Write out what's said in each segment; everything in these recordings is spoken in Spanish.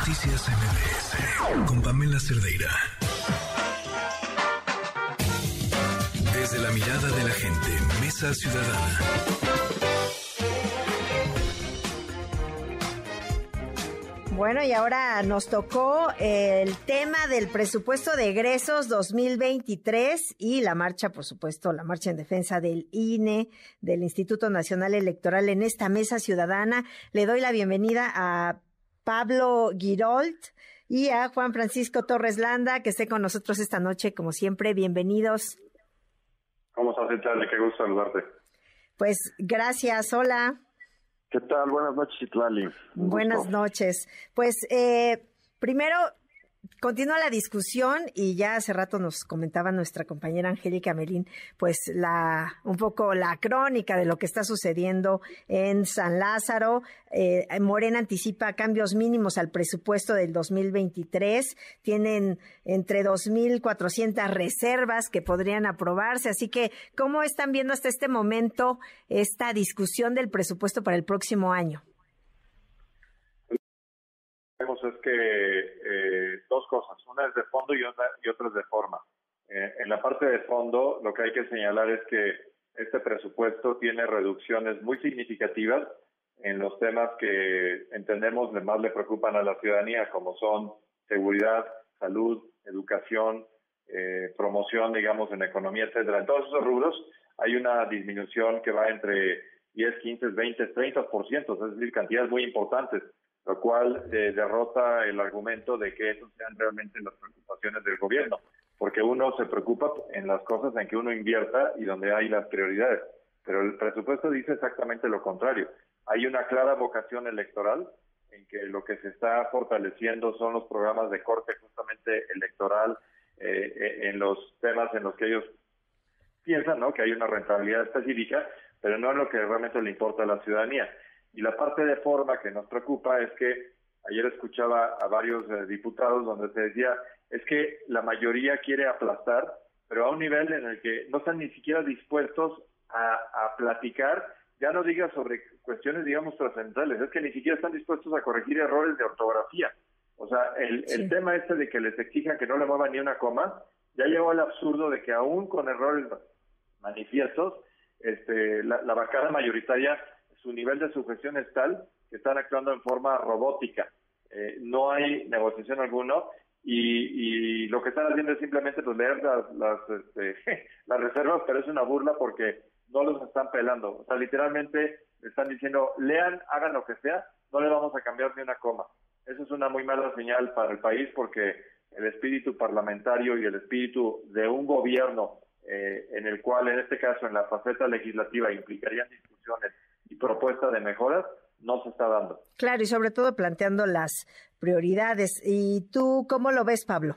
Noticias MBS con Pamela Cerdeira. Desde la mirada de la gente, Mesa Ciudadana. Bueno, y ahora nos tocó el tema del presupuesto de egresos 2023 y la marcha, por supuesto, la marcha en defensa del INE, del Instituto Nacional Electoral en esta mesa ciudadana. Le doy la bienvenida a Pablo Girold y a Juan Francisco Torres Landa, que esté con nosotros esta noche, como siempre. Bienvenidos. ¿Cómo estás, Charlie? Qué gusto saludarte. Pues gracias, hola. ¿Qué tal? Buenas noches, Itlali. Buenas noches. Pues eh, primero, Continúa la discusión y ya hace rato nos comentaba nuestra compañera Angélica Melín, pues la un poco la crónica de lo que está sucediendo en San Lázaro. Eh, Morena anticipa cambios mínimos al presupuesto del 2023. Tienen entre 2.400 reservas que podrían aprobarse. Así que, ¿cómo están viendo hasta este momento esta discusión del presupuesto para el próximo año? Es que eh, dos cosas, una es de fondo y otra, y otra es de forma. Eh, en la parte de fondo, lo que hay que señalar es que este presupuesto tiene reducciones muy significativas en los temas que entendemos más le preocupan a la ciudadanía, como son seguridad, salud, educación, eh, promoción, digamos, en economía, etcétera. En todos esos rubros hay una disminución que va entre 10, 15, 20, 30%, es decir, cantidades muy importantes lo cual eh, derrota el argumento de que esas sean realmente las preocupaciones del gobierno, porque uno se preocupa en las cosas en que uno invierta y donde hay las prioridades, pero el presupuesto dice exactamente lo contrario. Hay una clara vocación electoral en que lo que se está fortaleciendo son los programas de corte justamente electoral eh, eh, en los temas en los que ellos piensan ¿no? que hay una rentabilidad específica, pero no es lo que realmente le importa a la ciudadanía. Y la parte de forma que nos preocupa es que ayer escuchaba a varios eh, diputados donde se decía, es que la mayoría quiere aplastar, pero a un nivel en el que no están ni siquiera dispuestos a, platicar, ya no diga sobre cuestiones, digamos, trascendentales, es que ni siquiera están dispuestos a corregir errores de ortografía. O sea, el, el tema este de que les exijan que no le muevan ni una coma, ya llegó al absurdo de que aún con errores manifiestos, este, la, la bancada mayoritaria su nivel de sugestión es tal que están actuando en forma robótica. Eh, no hay negociación alguno y, lo que están haciendo es simplemente pues, leer las, las, este, las reservas, pero es una burla porque no los están pelando. O sea, literalmente están diciendo, lean, hagan lo que sea, no le vamos a cambiar ni una coma. Eso es una muy mala señal para el país porque el espíritu parlamentario y el espíritu de un gobierno eh, en el cual, en este caso, en la faceta legislativa, implicarían discusiones y propuesta de mejoras no se está dando. Claro, y sobre todo planteando las prioridades. ¿Y tú cómo lo ves, Pablo?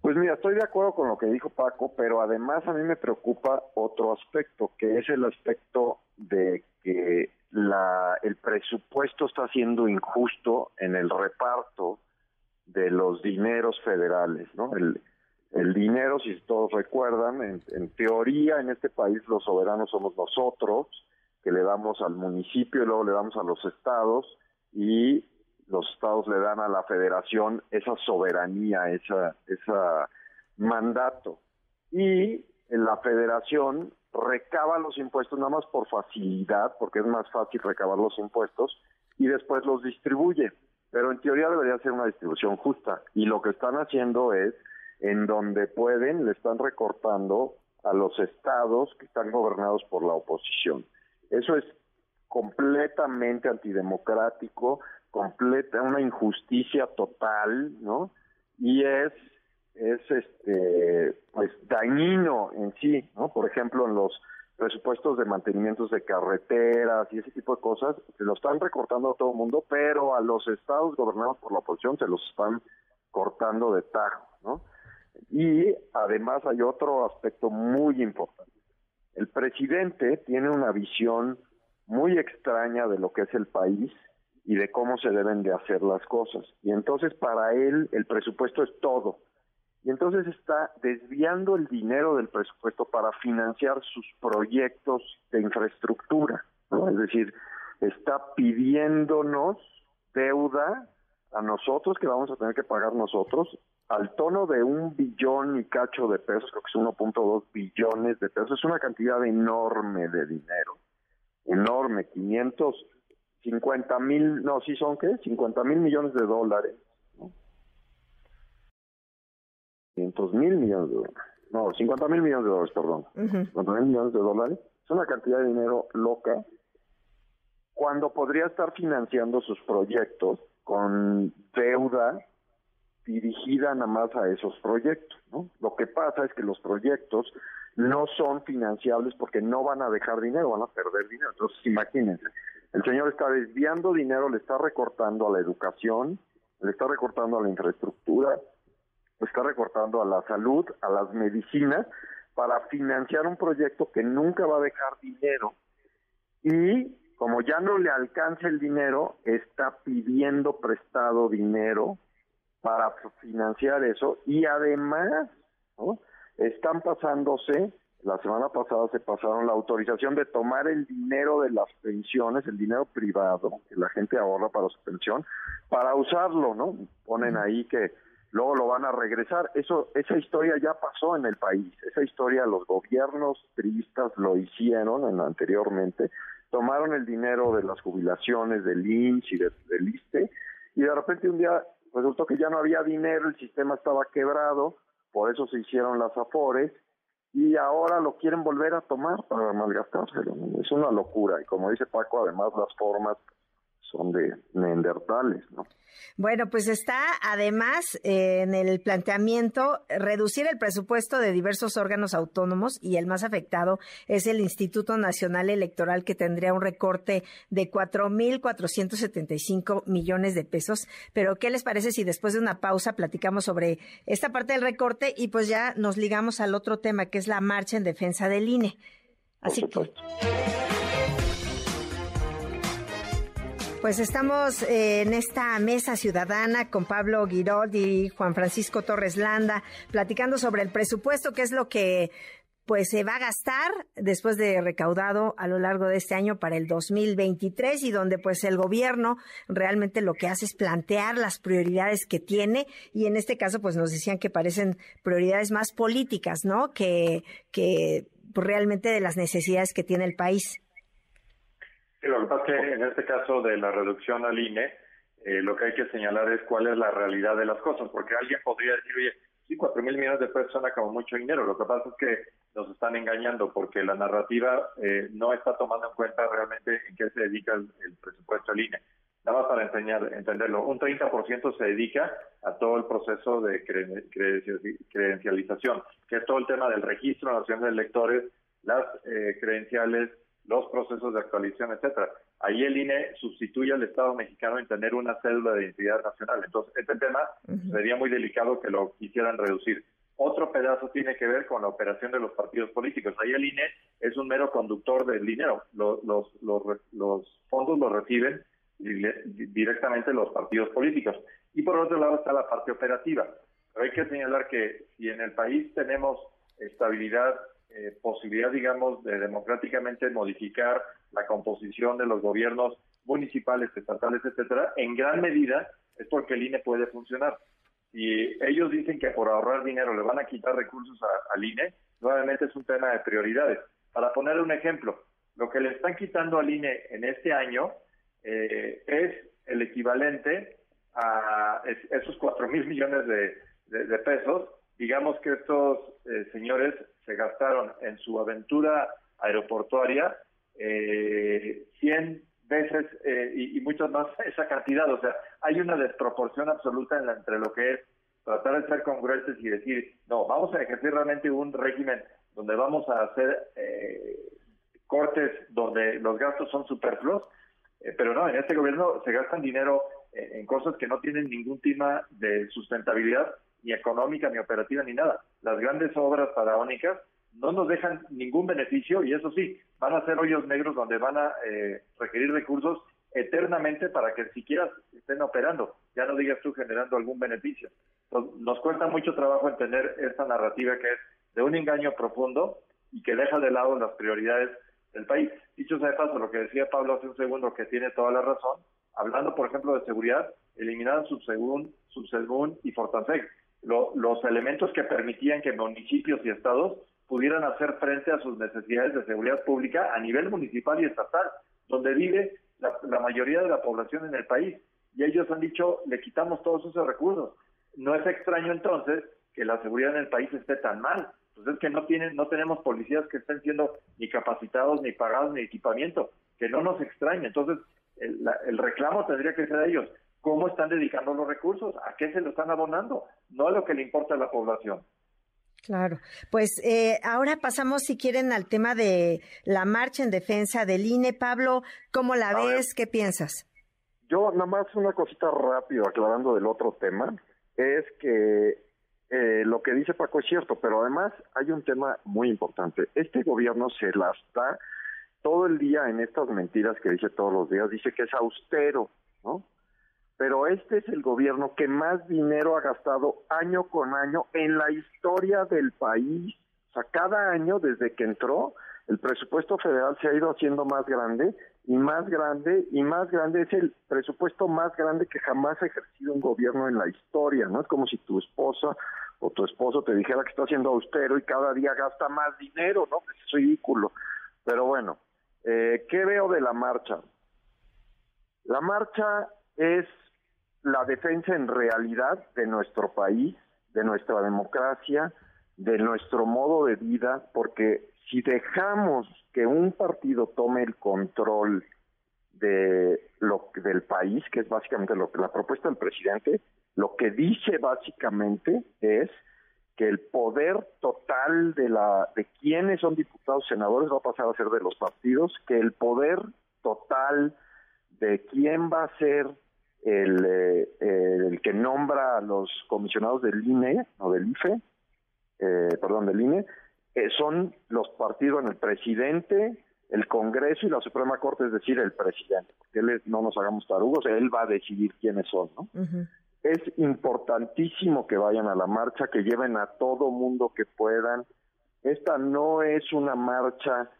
Pues mira, estoy de acuerdo con lo que dijo Paco, pero además a mí me preocupa otro aspecto, que es el aspecto de que la, el presupuesto está siendo injusto en el reparto de los dineros federales, ¿no? El, el dinero, si todos recuerdan, en, en teoría en este país los soberanos somos nosotros, que le damos al municipio y luego le damos a los estados y los estados le dan a la federación esa soberanía, esa, esa mandato. Y la federación recaba los impuestos nada más por facilidad, porque es más fácil recabar los impuestos, y después los distribuye. Pero en teoría debería ser una distribución justa. Y lo que están haciendo es, en donde pueden, le están recortando a los estados que están gobernados por la oposición. Eso es completamente antidemocrático, completa una injusticia total, ¿no? Y es es este pues dañino en sí, ¿no? Por ejemplo, en los presupuestos de mantenimientos de carreteras y ese tipo de cosas, se lo están recortando a todo el mundo, pero a los estados gobernados por la oposición se los están cortando de tajo, ¿no? Y además hay otro aspecto muy importante el presidente tiene una visión muy extraña de lo que es el país y de cómo se deben de hacer las cosas. Y entonces para él el presupuesto es todo. Y entonces está desviando el dinero del presupuesto para financiar sus proyectos de infraestructura. Es decir, está pidiéndonos deuda a nosotros, que vamos a tener que pagar nosotros, al tono de un billón y cacho de pesos, creo que es 1.2 billones de pesos, es una cantidad enorme de dinero, enorme, 550 mil, no, sí son qué, 50 mil millones de dólares, ¿no? 500 mil millones de dólares, no, 50 mil millones de dólares, perdón, 50 mil millones de dólares, es una cantidad de dinero loca, cuando podría estar financiando sus proyectos con deuda dirigida nada más a esos proyectos. ¿no? Lo que pasa es que los proyectos no son financiables porque no van a dejar dinero, van a perder dinero. Entonces, imagínense, el señor está desviando dinero, le está recortando a la educación, le está recortando a la infraestructura, le está recortando a la salud, a las medicinas, para financiar un proyecto que nunca va a dejar dinero y como ya no le alcanza el dinero, está pidiendo prestado dinero para financiar eso y además están pasándose, la semana pasada se pasaron la autorización de tomar el dinero de las pensiones, el dinero privado que la gente ahorra para su pensión, para usarlo, ¿no? Ponen ahí que luego lo van a regresar. Eso, esa historia ya pasó en el país. Esa historia los gobiernos tristas lo hicieron en, anteriormente tomaron el dinero de las jubilaciones del INSS y del ISTE y de repente un día resultó que ya no había dinero, el sistema estaba quebrado, por eso se hicieron las afores y ahora lo quieren volver a tomar para malgastárselo. Es una locura y como dice Paco, además las formas son de neandertales, ¿no? Bueno, pues está además eh, en el planteamiento reducir el presupuesto de diversos órganos autónomos y el más afectado es el Instituto Nacional Electoral que tendría un recorte de 4.475 millones de pesos. Pero, ¿qué les parece si después de una pausa platicamos sobre esta parte del recorte y pues ya nos ligamos al otro tema que es la marcha en defensa del INE? Así que... Pues estamos eh, en esta mesa ciudadana con Pablo Guirod y Juan Francisco Torres Landa, platicando sobre el presupuesto, que es lo que pues se va a gastar después de recaudado a lo largo de este año para el 2023 y donde pues el gobierno realmente lo que hace es plantear las prioridades que tiene y en este caso pues nos decían que parecen prioridades más políticas, ¿no? Que, que realmente de las necesidades que tiene el país lo que pasa es que en este caso de la reducción al INE, eh, lo que hay que señalar es cuál es la realidad de las cosas, porque alguien podría decir, oye, sí, cuatro mil millones de pesos suena como mucho dinero. Lo que pasa es que nos están engañando porque la narrativa eh, no está tomando en cuenta realmente en qué se dedica el, presupuesto al INE. Nada más para enseñar, entenderlo, un 30% se dedica a todo el proceso de credencialización, que es todo el tema del registro nacional de electores, las eh, credenciales, los procesos de actualización, etcétera. Ahí el INE sustituye al Estado mexicano en tener una cédula de identidad nacional. Entonces, este tema sería muy delicado que lo quisieran reducir. Otro pedazo tiene que ver con la operación de los partidos políticos. Ahí el INE es un mero conductor del dinero. Los, los, los, fondos los reciben directamente los partidos políticos. Y por otro lado está la parte operativa. Pero hay que señalar que si en el país tenemos estabilidad eh, posibilidad, digamos, de democráticamente modificar la composición de los gobiernos municipales, estatales, etcétera, en gran medida es porque el INE puede funcionar. Si ellos dicen que por ahorrar dinero le van a quitar recursos al INE, nuevamente es un tema de prioridades. Para poner un ejemplo, lo que le están quitando al INE en este año eh, es el equivalente a esos cuatro mil millones de pesos digamos que estos eh, señores se gastaron en su aventura aeroportuaria eh, 100 veces eh, y, y muchas más esa cantidad. O sea, hay una desproporción absoluta entre lo que es tratar de ser congruentes y decir, no, vamos a ejercer realmente un régimen donde vamos a hacer eh, cortes donde los gastos son superfluos, pero no, en este gobierno se gastan dinero en cosas que no tienen ningún tema de sustentabilidad ni económica, ni operativa, ni nada. Las grandes obras faraónicas no nos dejan ningún beneficio y eso sí, van a ser hoyos negros donde van a eh, requerir recursos eternamente para que siquiera estén operando, ya no digas tú generando algún beneficio. nos cuesta mucho trabajo entender esta narrativa que es de un engaño profundo y que deja de lado las prioridades del país. Dicho sea de paso, lo que decía Pablo hace un segundo, que tiene toda la razón, hablando, por ejemplo, de seguridad, eliminaron Subsegún, Subsegún y Fortaseg, los elementos que permitían que municipios y estados pudieran hacer frente a sus necesidades de seguridad pública a nivel municipal y estatal, donde vive la, mayoría de la población en el país. Y ellos han dicho, le quitamos todos esos recursos. No es extraño entonces que la seguridad en el país esté tan mal. Pues es que no tienen, no tenemos policías que estén siendo ni capacitados, ni pagados, ni equipamiento, que no nos extraña. Entonces, el, el reclamo tendría que ser a ellos. ¿Cómo están dedicando los recursos? ¿A qué se lo están abonando? No a lo que le importa a la población. Claro, pues eh, ahora pasamos, si quieren, al tema de la marcha en defensa del INE. Pablo, ¿cómo la ves? ¿Qué piensas? Yo nada más una cosita rápido aclarando del otro tema, es que eh, lo que dice Paco es cierto, pero además hay un tema muy importante. Este gobierno se la está todo el día en estas mentiras que dice todos los días, dice que es austero, ¿no? Pero este es el gobierno que más dinero ha gastado año con año en la historia del país. O sea, cada año desde que entró, el presupuesto federal se ha ido haciendo más grande y más grande y más grande. Es el presupuesto más grande que jamás ha ejercido un gobierno en la historia, ¿no? Es como si tu esposa o tu esposo te dijera que está haciendo austero y cada día gasta más dinero, ¿no? Es ridículo. Pero bueno, eh, ¿qué veo de la marcha? La marcha es la defensa en realidad de nuestro país, de nuestra democracia, de nuestro modo de vida, porque si dejamos que un partido tome el control de lo del país, que es básicamente lo que la propuesta del presidente, lo que dice básicamente es que el poder total de la de quienes son diputados senadores va a pasar a ser de los partidos, que el poder total de quién va a ser el, eh, el que nombra a los comisionados del INE o del IFE, eh, perdón, del INE, eh, son los partidos en el presidente, el Congreso y la Suprema Corte, es decir, el presidente, porque él no nos hagamos tarugos, él va a decidir quiénes son, ¿no? Es importantísimo que vayan a la marcha, que lleven a todo mundo que puedan. Esta no es una marcha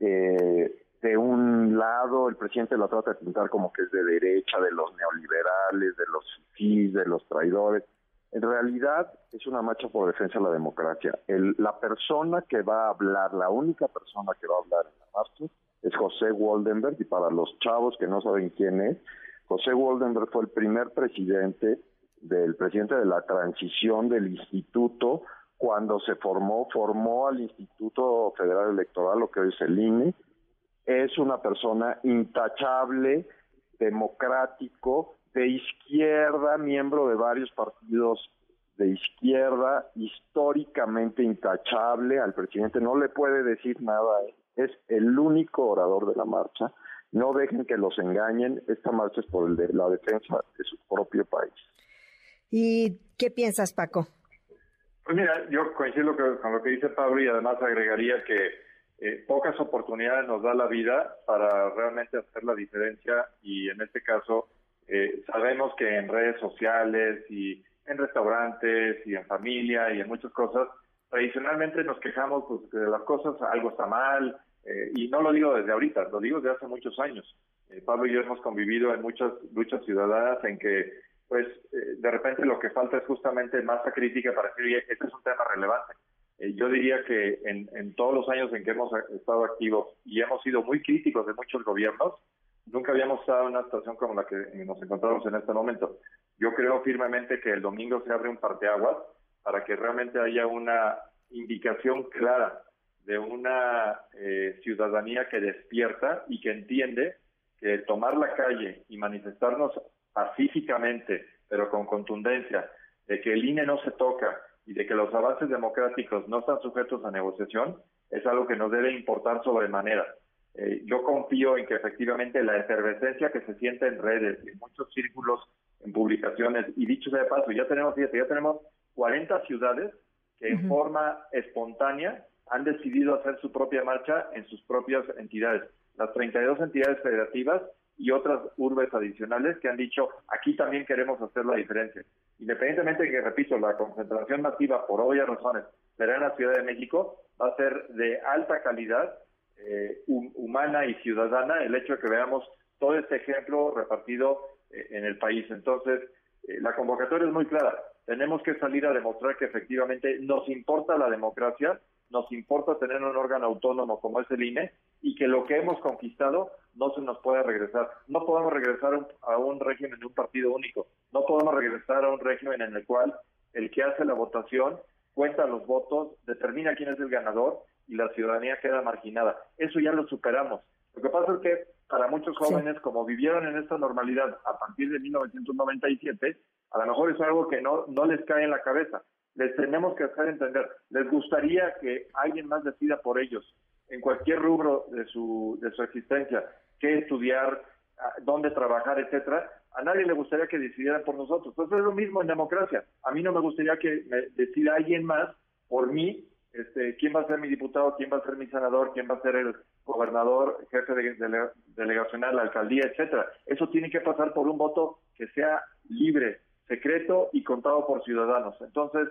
eh, de un lado el presidente la trata de pintar como que es de derecha, de los neoliberales, de los fifís, de los traidores. En realidad es una marcha por defensa de la democracia. El, la persona que va a hablar, la única persona que va a hablar en la marcha es José Waldenberg y para los chavos que no saben quién es, José Waldenberg fue el primer presidente del presidente de la transición del instituto cuando se formó, formó al Instituto Federal Electoral, lo que hoy es el INE, es una persona intachable, democrático, de izquierda, miembro de varios partidos de izquierda, históricamente intachable, al presidente no le puede decir nada, es el único orador de la marcha, no dejen que los engañen, esta marcha es por el de la defensa de su propio país. ¿Y qué piensas, Paco? Pues mira, yo coincido con lo que dice Pablo y además agregaría que eh, pocas oportunidades nos da la vida para realmente hacer la diferencia y en este caso eh, sabemos que en redes sociales y en restaurantes y en familia y en muchas cosas, tradicionalmente nos quejamos pues, de las cosas, algo está mal, eh, y no lo digo desde ahorita, lo digo desde hace muchos años. Pablo y yo hemos convivido en muchas luchas ciudadanas en que, pues, de repente lo que falta es justamente masa crítica para decir, oye, este es un tema relevante. Eh, yo diría que en, todos los años en que hemos estado activos y hemos sido muy críticos de muchos gobiernos, nunca habíamos estado en una situación como la que nos encontramos en este momento. Yo creo firmemente que el domingo se abre un parteaguas para que realmente haya una indicación clara de una eh, ciudadanía que despierta y que entiende que tomar la calle y manifestarnos pacíficamente, pero con contundencia, de que el INE no se toca, y de que los avances democráticos no están sujetos a negociación es algo que nos debe importar sobremanera. Eh, yo confío en que efectivamente la efervescencia que se siente en redes, en muchos círculos, en publicaciones, y dicho sea de paso, ya tenemos, fíjate, ya tenemos 40 ciudades que en forma espontánea han decidido hacer su propia marcha en sus propias entidades. Las 32 entidades federativas y otras urbes adicionales que han dicho, aquí también queremos hacer la diferencia. Independientemente de que, repito, la concentración masiva, por obvias razones, será en la Ciudad de México, va a ser de alta calidad eh, humana y ciudadana el hecho de que veamos todo este ejemplo repartido eh, en el país. Entonces, eh, la convocatoria es muy clara. Tenemos que salir a demostrar que efectivamente nos importa la democracia, nos importa tener un órgano autónomo como es el INE y que lo que hemos conquistado no se nos puede regresar. No podemos regresar a un régimen de un partido único. No podemos regresar a un régimen en el cual el que hace la votación cuenta los votos, determina quién es el ganador y la ciudadanía queda marginada. Eso ya lo superamos. Lo que pasa es que para muchos jóvenes, como vivieron en esta normalidad a partir de 1997, a lo mejor es algo que no, no les cae en la cabeza. Les tenemos que hacer entender. Les gustaría que alguien más decida por ellos en cualquier rubro de su, de su existencia, qué estudiar, dónde trabajar, etcétera. A nadie le gustaría que decidieran por nosotros. Entonces es lo mismo en democracia. A mí no me gustaría que me decida alguien más por mí este, quién va a ser mi diputado, quién va a ser mi senador, quién va a ser el gobernador, jefe de, delegacional, la alcaldía, etcétera. Eso tiene que pasar por un voto que sea libre, secreto y contado por ciudadanos. Entonces,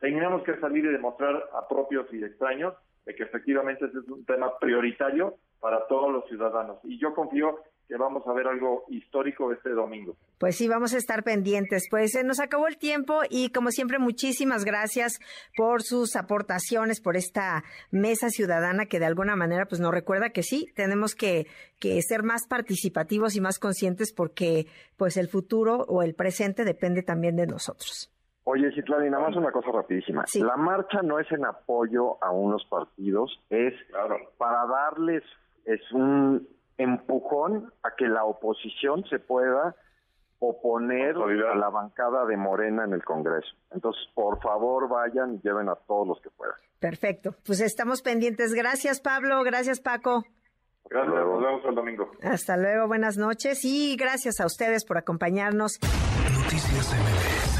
tenemos que salir y demostrar a propios y extraños de que efectivamente ese es un tema prioritario para todos los ciudadanos. Y yo confío que vamos a ver algo histórico este domingo. Pues sí, vamos a estar pendientes. Pues se nos acabó el tiempo y como siempre muchísimas gracias por sus aportaciones, por esta mesa ciudadana que de alguna manera pues nos recuerda que sí, tenemos que, que ser más participativos y más conscientes porque pues el futuro o el presente depende también de nosotros. Oye, Citlani, nada más una cosa rapidísima. La marcha no es en apoyo a unos partidos, es para darles, es un empujón a que la oposición se pueda oponer a la bancada de Morena en el Congreso. Entonces, por favor, vayan y lleven a todos los que puedan. Perfecto. Pues estamos pendientes. Gracias, Pablo. Gracias, Paco. Gracias. Nos vemos el domingo. Hasta luego. Buenas noches y gracias a ustedes por acompañarnos. Noticias MBS